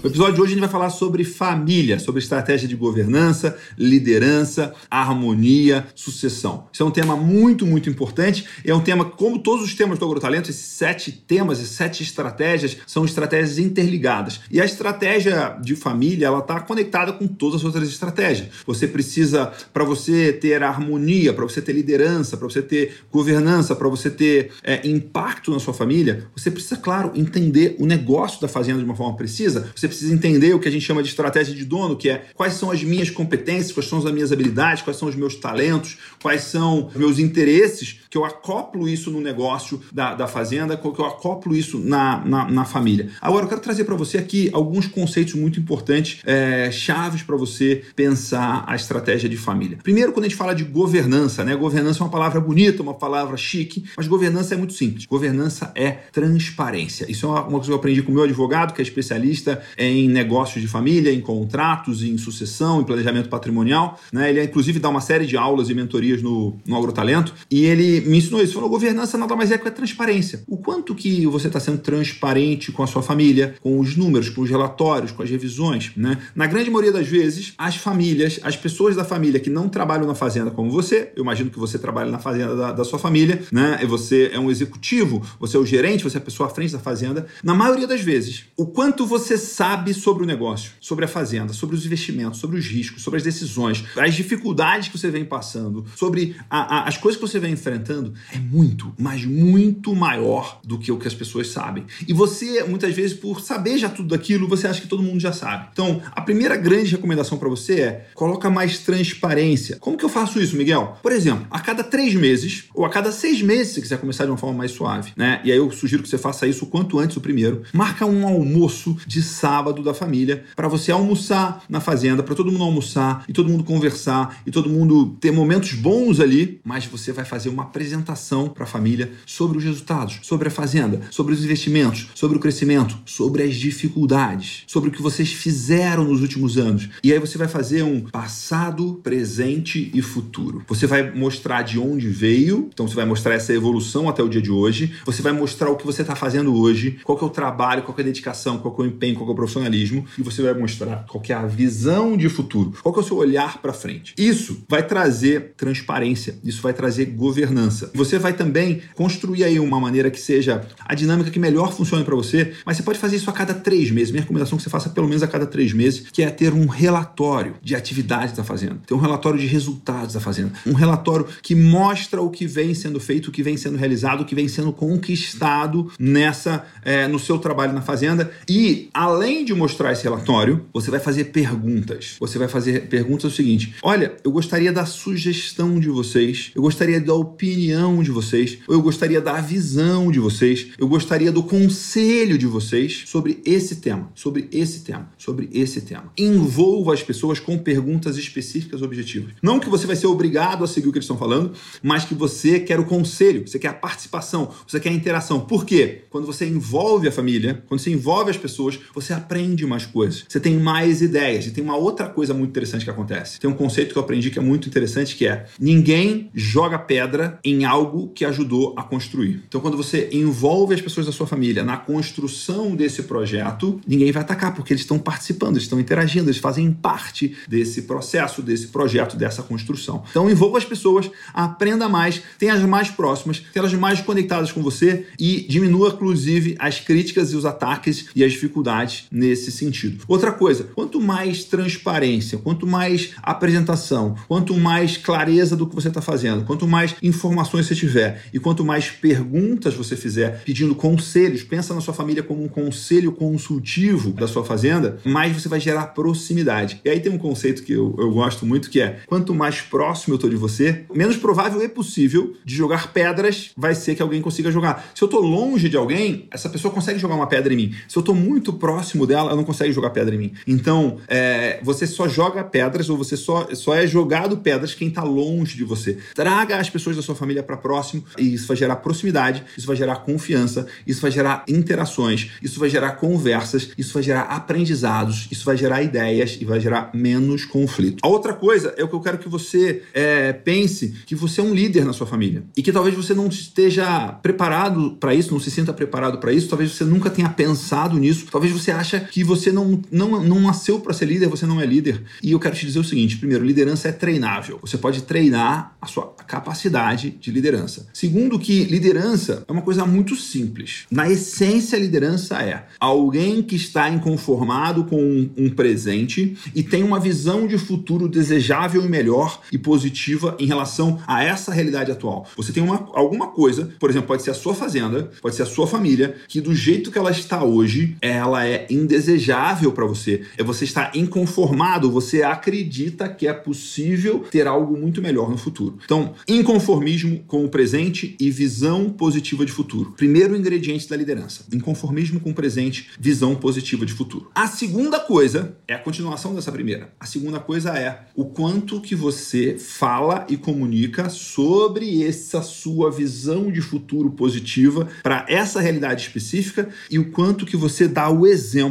No episódio de hoje a gente vai falar sobre família, sobre estratégia de governança, liderança, harmonia, sucessão. Isso é um tema muito, muito importante. É um tema, como todos os temas do Agrotalento, esses sete temas, essas sete estratégias, são estratégias interligadas. E a estratégia de família, ela está conectada com todas as outras estratégias. Você precisa, para você ter harmonia, para você ter liderança, para você ter governança, para você ter é, impacto na sua família, você precisa, claro, entender o negócio da fazenda de uma forma precisa. Você precisa entender o que a gente chama de estratégia de dono, que é quais são as minhas competências, quais são as minhas habilidades, quais são os meus talentos, quais são os meus interesses, que eu acoplo isso no negócio da, da fazenda, que eu acoplo isso na, na, na família. Agora, eu quero trazer para você aqui alguns conceitos muito importantes, é, chaves para você pensar a estratégia de família. Primeiro, quando a gente fala de governança, né? Governança é uma palavra bonita, uma palavra chique, mas governança é muito simples. Governança é transparência. Isso é uma, uma coisa que eu aprendi com o meu advogado, que é especialista em negócios de família, em contratos, em sucessão, em planejamento patrimonial. Né? Ele, inclusive, dá uma série de aulas e mentorias no, no Agrotalento. E ele me ensinou isso. Falou: governança nada mais é que a transparência. O quanto que você está sendo transparente com a sua família, com os números, com os relatórios, com as revisões. Né? Na grande maioria das vezes, as famílias, as pessoas da família que não trabalham na fazenda como você, eu imagino que você trabalha na fazenda da, da sua família, né? E você é um executivo, você é o gerente, você é a pessoa à frente da fazenda. Na maioria das vezes, o quanto você sabe sabe sobre o negócio, sobre a fazenda, sobre os investimentos, sobre os riscos, sobre as decisões, as dificuldades que você vem passando, sobre a, a, as coisas que você vem enfrentando, é muito, mas muito maior do que o que as pessoas sabem. E você, muitas vezes, por saber já tudo daquilo, você acha que todo mundo já sabe. Então, a primeira grande recomendação para você é coloca mais transparência. Como que eu faço isso, Miguel? Por exemplo, a cada três meses ou a cada seis meses, se quiser começar de uma forma mais suave, né? E aí eu sugiro que você faça isso o quanto antes o primeiro. Marca um almoço de sábado sábado da família para você almoçar na fazenda, para todo mundo almoçar e todo mundo conversar e todo mundo ter momentos bons ali, mas você vai fazer uma apresentação para a família sobre os resultados, sobre a fazenda, sobre os investimentos, sobre o crescimento, sobre as dificuldades, sobre o que vocês fizeram nos últimos anos. E aí você vai fazer um passado, presente e futuro. Você vai mostrar de onde veio, então você vai mostrar essa evolução até o dia de hoje, você vai mostrar o que você está fazendo hoje, qual é o trabalho, qual é a dedicação, qual é o empenho, qual é o profissionalismo e você vai mostrar qual é a visão de futuro, qual é o seu olhar para frente. Isso vai trazer transparência, isso vai trazer governança. Você vai também construir aí uma maneira que seja a dinâmica que melhor funcione para você, mas você pode fazer isso a cada três meses. Minha recomendação é que você faça pelo menos a cada três meses, que é ter um relatório de atividades da fazenda, ter um relatório de resultados da fazenda, um relatório que mostra o que vem sendo feito, o que vem sendo realizado, o que vem sendo conquistado nessa é, no seu trabalho na fazenda e além além de mostrar esse relatório, você vai fazer perguntas. Você vai fazer perguntas o seguinte: olha, eu gostaria da sugestão de vocês, eu gostaria da opinião de vocês, eu gostaria da visão de vocês, eu gostaria do conselho de vocês sobre esse tema, sobre esse tema, sobre esse tema. Envolva as pessoas com perguntas específicas objetivas. Não que você vai ser obrigado a seguir o que eles estão falando, mas que você quer o conselho, você quer a participação, você quer a interação. Por quê? Quando você envolve a família, quando você envolve as pessoas, você aprende mais coisas, você tem mais ideias. E tem uma outra coisa muito interessante que acontece. Tem um conceito que eu aprendi que é muito interessante, que é ninguém joga pedra em algo que ajudou a construir. Então, quando você envolve as pessoas da sua família na construção desse projeto, ninguém vai atacar, porque eles estão participando, eles estão interagindo, eles fazem parte desse processo, desse projeto, dessa construção. Então, envolva as pessoas, aprenda mais, tenha as mais próximas, tenha as mais conectadas com você e diminua, inclusive, as críticas e os ataques e as dificuldades nesse sentido. Outra coisa, quanto mais transparência, quanto mais apresentação, quanto mais clareza do que você está fazendo, quanto mais informações você tiver e quanto mais perguntas você fizer pedindo conselhos, pensa na sua família como um conselho consultivo da sua fazenda, mais você vai gerar proximidade. E aí tem um conceito que eu, eu gosto muito que é quanto mais próximo eu estou de você, menos provável é possível de jogar pedras vai ser que alguém consiga jogar. Se eu estou longe de alguém, essa pessoa consegue jogar uma pedra em mim. Se eu estou muito próximo próximo dela, ela não consegue jogar pedra em mim. Então, é, você só joga pedras ou você só, só é jogado pedras quem está longe de você. Traga as pessoas da sua família para próximo e isso vai gerar proximidade, isso vai gerar confiança, isso vai gerar interações, isso vai gerar conversas, isso vai gerar aprendizados, isso vai gerar ideias e vai gerar menos conflito. A outra coisa é o que eu quero que você é, pense que você é um líder na sua família e que talvez você não esteja preparado para isso, não se sinta preparado para isso, talvez você nunca tenha pensado nisso, talvez você acha que você não, não, não nasceu para ser líder, você não é líder. E eu quero te dizer o seguinte: primeiro, liderança é treinável. Você pode treinar a sua capacidade de liderança. Segundo, que liderança é uma coisa muito simples. Na essência, liderança é alguém que está inconformado com um, um presente e tem uma visão de futuro desejável e melhor e positiva em relação a essa realidade atual. Você tem uma, alguma coisa, por exemplo, pode ser a sua fazenda, pode ser a sua família, que do jeito que ela está hoje, ela é indesejável para você. É você estar inconformado, você acredita que é possível ter algo muito melhor no futuro. Então, inconformismo com o presente e visão positiva de futuro. Primeiro ingrediente da liderança: inconformismo com o presente, visão positiva de futuro. A segunda coisa é a continuação dessa primeira. A segunda coisa é o quanto que você fala e comunica sobre essa sua visão de futuro positiva para essa realidade específica e o quanto que você dá o exemplo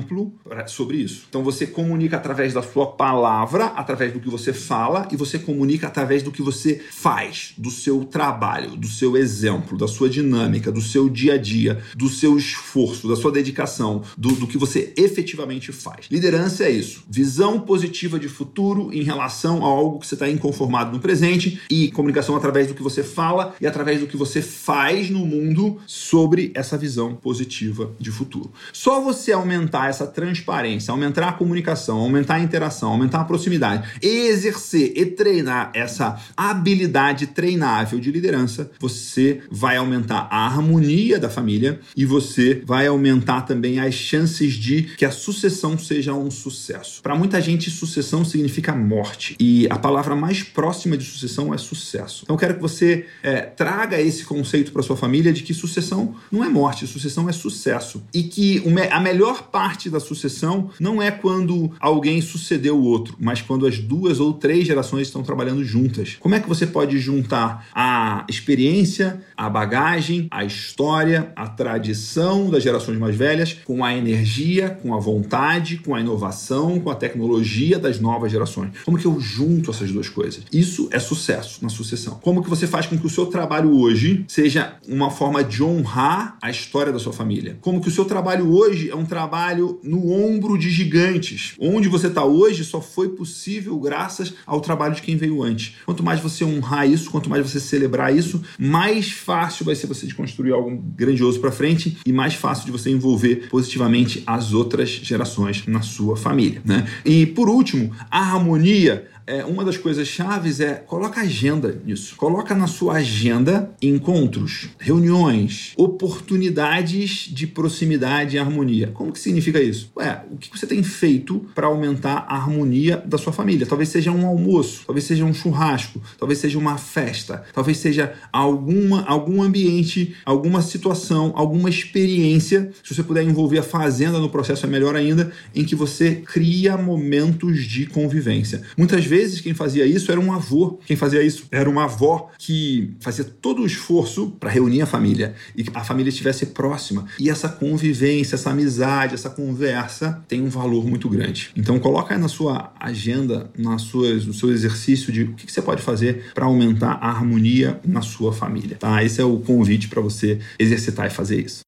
sobre isso. Então você comunica através da sua palavra, através do que você fala e você comunica através do que você faz, do seu trabalho, do seu exemplo, da sua dinâmica, do seu dia a dia, do seu esforço, da sua dedicação, do, do que você efetivamente faz. Liderança é isso. Visão positiva de futuro em relação a algo que você está inconformado no presente e comunicação através do que você fala e através do que você faz no mundo sobre essa visão positiva de futuro. Só você aumentar essa transparência, aumentar a comunicação, aumentar a interação, aumentar a proximidade, exercer e treinar essa habilidade treinável de liderança, você vai aumentar a harmonia da família e você vai aumentar também as chances de que a sucessão seja um sucesso. Para muita gente, sucessão significa morte e a palavra mais próxima de sucessão é sucesso. Então, eu quero que você é, traga esse conceito para sua família de que sucessão não é morte, sucessão é sucesso e que a melhor parte da sucessão não é quando alguém sucedeu o outro, mas quando as duas ou três gerações estão trabalhando juntas. Como é que você pode juntar a experiência, a bagagem, a história, a tradição das gerações mais velhas com a energia, com a vontade, com a inovação, com a tecnologia das novas gerações? Como que eu junto essas duas coisas? Isso é sucesso na sucessão. Como que você faz com que o seu trabalho hoje seja uma forma de honrar a história da sua família? Como que o seu trabalho hoje é um trabalho no ombro de gigantes? Onde você está hoje só foi possível graças ao trabalho de quem veio antes. Quanto mais você honrar isso, quanto mais você celebrar isso, mais fácil vai ser você de construir algo grandioso para frente e mais fácil de você envolver positivamente as outras gerações na sua família, né? E por último, a harmonia é, uma das coisas chaves é coloca agenda nisso. Coloca na sua agenda encontros, reuniões, oportunidades de proximidade e harmonia. Como que significa isso? Ué, o que você tem feito para aumentar a harmonia da sua família? Talvez seja um almoço, talvez seja um churrasco, talvez seja uma festa, talvez seja alguma, algum ambiente, alguma situação, alguma experiência. Se você puder envolver a fazenda no processo, é melhor ainda, em que você cria momentos de convivência. Muitas vezes vezes quem fazia isso era um avô, quem fazia isso era uma avó que fazia todo o esforço para reunir a família e que a família estivesse próxima. E essa convivência, essa amizade, essa conversa tem um valor muito grande. Então coloca aí na sua agenda, nas suas, no seu exercício de o que você pode fazer para aumentar a harmonia na sua família. Tá? Esse é o convite para você exercitar e fazer isso.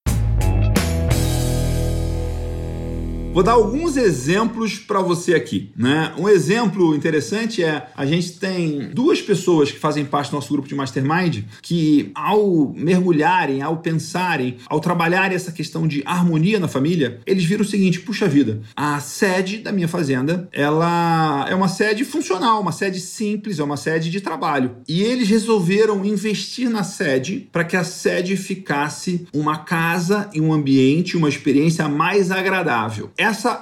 Vou dar alguns exemplos para você aqui, né? Um exemplo interessante é a gente tem duas pessoas que fazem parte do nosso grupo de mastermind que ao mergulharem, ao pensarem, ao trabalharem essa questão de harmonia na família, eles viram o seguinte: puxa vida, a sede da minha fazenda, ela é uma sede funcional, uma sede simples, é uma sede de trabalho. E eles resolveram investir na sede para que a sede ficasse uma casa e um ambiente, uma experiência mais agradável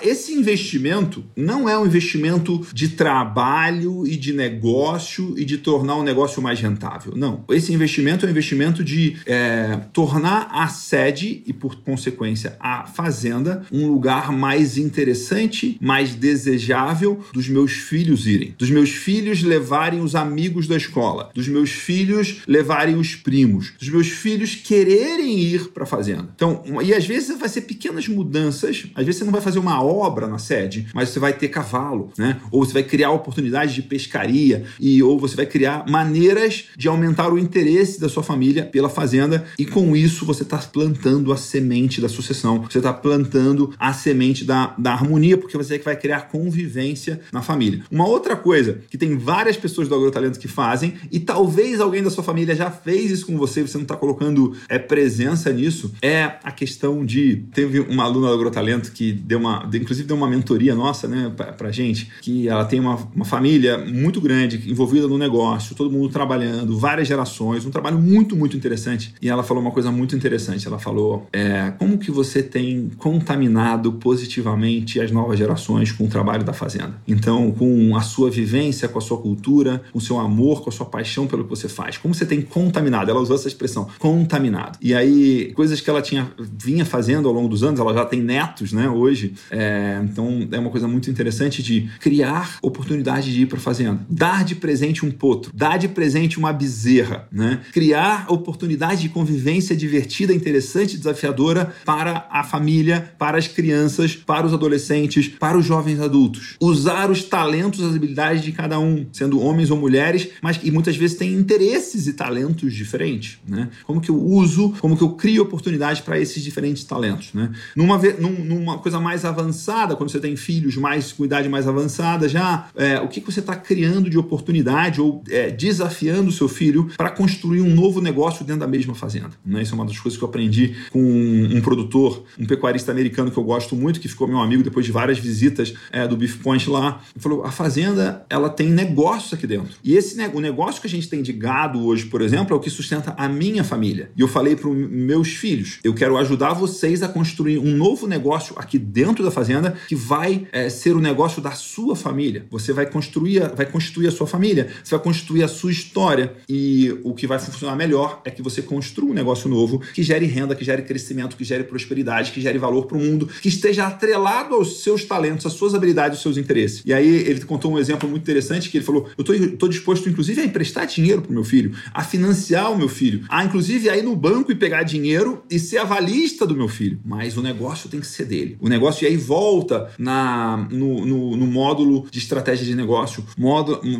esse investimento não é um investimento de trabalho e de negócio e de tornar o negócio mais rentável. Não. Esse investimento é um investimento de é, tornar a sede e, por consequência, a fazenda um lugar mais interessante, mais desejável dos meus filhos irem, dos meus filhos levarem os amigos da escola, dos meus filhos levarem os primos, dos meus filhos quererem ir para a fazenda. Então, e às vezes vai ser pequenas mudanças, às vezes você não vai fazer uma obra na sede, mas você vai ter cavalo, né? Ou você vai criar oportunidades de pescaria e ou você vai criar maneiras de aumentar o interesse da sua família pela fazenda e com isso você está plantando a semente da sucessão, você está plantando a semente da, da harmonia, porque você é que vai criar convivência na família. Uma outra coisa que tem várias pessoas do agrotalento que fazem e talvez alguém da sua família já fez isso com você, você não está colocando é, presença nisso, é a questão de teve uma aluna do agrotalento que deu uma, inclusive deu uma mentoria nossa, né, pra gente, que ela tem uma, uma família muito grande, envolvida no negócio, todo mundo trabalhando, várias gerações, um trabalho muito, muito interessante. E ela falou uma coisa muito interessante. Ela falou: é, como que você tem contaminado positivamente as novas gerações com o trabalho da fazenda? Então, com a sua vivência, com a sua cultura, com o seu amor, com a sua paixão pelo que você faz. Como você tem contaminado? Ela usou essa expressão, contaminado. E aí, coisas que ela tinha vinha fazendo ao longo dos anos, ela já tem netos, né, hoje. É, então, é uma coisa muito interessante de criar oportunidade de ir para fazenda, dar de presente um potro, dar de presente uma bezerra, né? Criar oportunidade de convivência divertida, interessante, desafiadora para a família, para as crianças, para os adolescentes, para os jovens adultos. Usar os talentos, as habilidades de cada um, sendo homens ou mulheres, mas que muitas vezes têm interesses e talentos diferentes, né? Como que eu uso, como que eu crio oportunidades para esses diferentes talentos, né? Numa, numa coisa mais avançada, quando você tem filhos mais com idade mais avançada, já é, o que, que você está criando de oportunidade ou é, desafiando o seu filho para construir um novo negócio dentro da mesma fazenda. Né? Isso é uma das coisas que eu aprendi com um, um, produtor, um pecuarista americano que eu gosto muito, que ficou meu amigo depois de várias visitas é, do Beef Point lá. Ele falou: a fazenda ela tem negócios aqui dentro. E esse o negócio que a gente tem de gado hoje, por exemplo, é o que sustenta a minha família. E eu falei para meus filhos: eu quero ajudar vocês a construir um novo negócio aqui dentro da fazenda que vai é, ser o negócio da sua família. Você vai construir, vai constituir a sua família, você vai construir a sua história. E o que vai funcionar melhor é que você construa um negócio novo que gere renda, que gere crescimento, que gere prosperidade, que gere valor para o mundo, que esteja atrelado aos seus talentos, às suas habilidades, aos seus interesses. E aí ele contou um exemplo muito interessante que ele falou: eu estou disposto, inclusive, a emprestar dinheiro para o meu filho, a financiar o meu filho, a inclusive a ir no banco e pegar dinheiro e ser avalista do meu filho. Mas o negócio tem que ser dele. O negócio e aí volta na, no, no, no módulo de estratégia de negócio,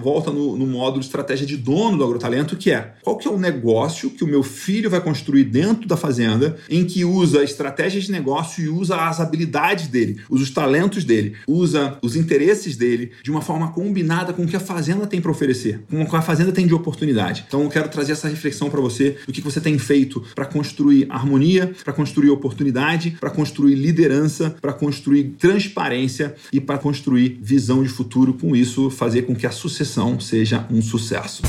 volta no, no módulo de estratégia de dono do agrotalento, que é qual que é o negócio que o meu filho vai construir dentro da fazenda, em que usa estratégias de negócio e usa as habilidades dele, usa os talentos dele, usa os interesses dele de uma forma combinada com o que a fazenda tem para oferecer, com o que a fazenda tem de oportunidade. Então eu quero trazer essa reflexão para você do que você tem feito para construir harmonia, para construir oportunidade, para construir liderança, para construir transparência e para construir visão de futuro. Com isso, fazer com que a sucessão seja um sucesso.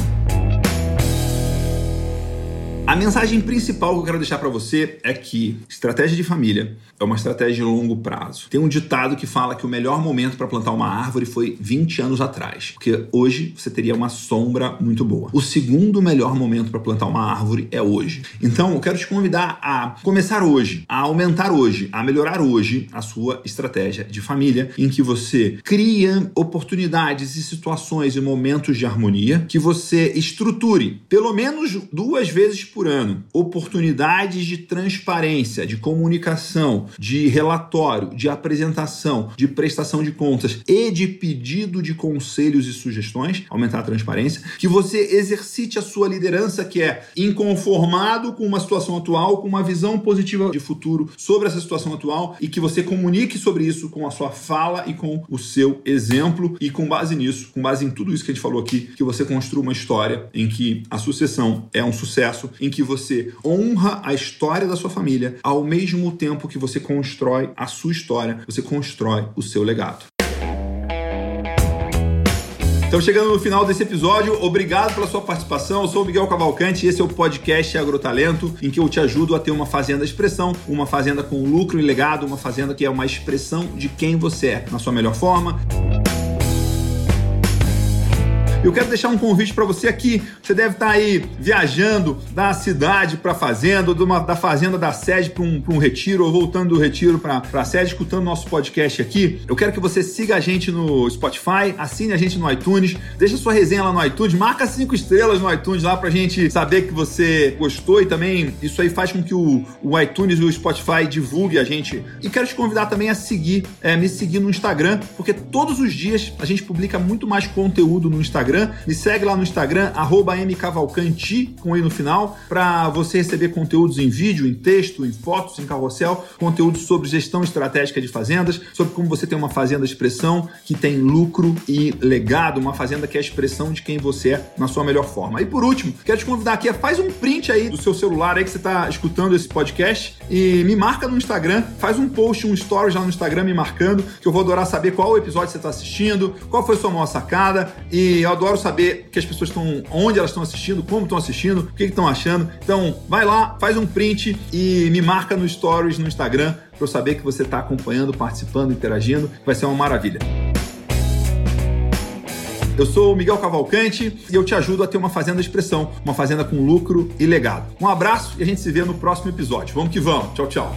Mensagem principal que eu quero deixar para você é que estratégia de família é uma estratégia de longo prazo. Tem um ditado que fala que o melhor momento para plantar uma árvore foi 20 anos atrás, porque hoje você teria uma sombra muito boa. O segundo melhor momento para plantar uma árvore é hoje. Então, eu quero te convidar a começar hoje, a aumentar hoje, a melhorar hoje a sua estratégia de família, em que você cria oportunidades e situações e momentos de harmonia, que você estruture pelo menos duas vezes por oportunidades de transparência, de comunicação, de relatório, de apresentação, de prestação de contas e de pedido de conselhos e sugestões, aumentar a transparência, que você exercite a sua liderança, que é inconformado com uma situação atual, com uma visão positiva de futuro sobre essa situação atual e que você comunique sobre isso com a sua fala e com o seu exemplo e com base nisso, com base em tudo isso que a gente falou aqui, que você construa uma história em que a sucessão é um sucesso, em que você honra a história da sua família, ao mesmo tempo que você constrói a sua história, você constrói o seu legado. Então, chegando no final desse episódio, obrigado pela sua participação. Eu sou o Miguel Cavalcante e esse é o podcast Agrotalento, em que eu te ajudo a ter uma fazenda expressão, uma fazenda com lucro e legado, uma fazenda que é uma expressão de quem você é, na sua melhor forma. Eu quero deixar um convite para você aqui. Você deve estar tá aí viajando da cidade para a fazenda, uma, da fazenda da sede para um, um, retiro, ou voltando do retiro para a sede, escutando nosso podcast aqui. Eu quero que você siga a gente no Spotify, assine a gente no iTunes, deixa sua resenha lá no iTunes, marca cinco estrelas no iTunes lá para a gente saber que você gostou e também isso aí faz com que o, o iTunes e o Spotify divulgue a gente. E quero te convidar também a seguir, é, me seguir no Instagram, porque todos os dias a gente publica muito mais conteúdo no Instagram Instagram. Me segue lá no Instagram, mcavalcanti, com i no final, para você receber conteúdos em vídeo, em texto, em fotos, em carrossel, conteúdos sobre gestão estratégica de fazendas, sobre como você tem uma fazenda de expressão que tem lucro e legado, uma fazenda que é a expressão de quem você é na sua melhor forma. E por último, quero te convidar aqui, faz um print aí do seu celular aí que você está escutando esse podcast e me marca no Instagram, faz um post, um story já no Instagram me marcando, que eu vou adorar saber qual episódio você está assistindo, qual foi sua maior sacada e adoro saber que as pessoas estão, onde elas estão assistindo, como estão assistindo, o que estão achando. Então, vai lá, faz um print e me marca no Stories no Instagram para eu saber que você está acompanhando, participando, interagindo. Vai ser uma maravilha. Eu sou o Miguel Cavalcante e eu te ajudo a ter uma fazenda de expressão, uma fazenda com lucro e legado. Um abraço e a gente se vê no próximo episódio. Vamos que vamos. Tchau, tchau.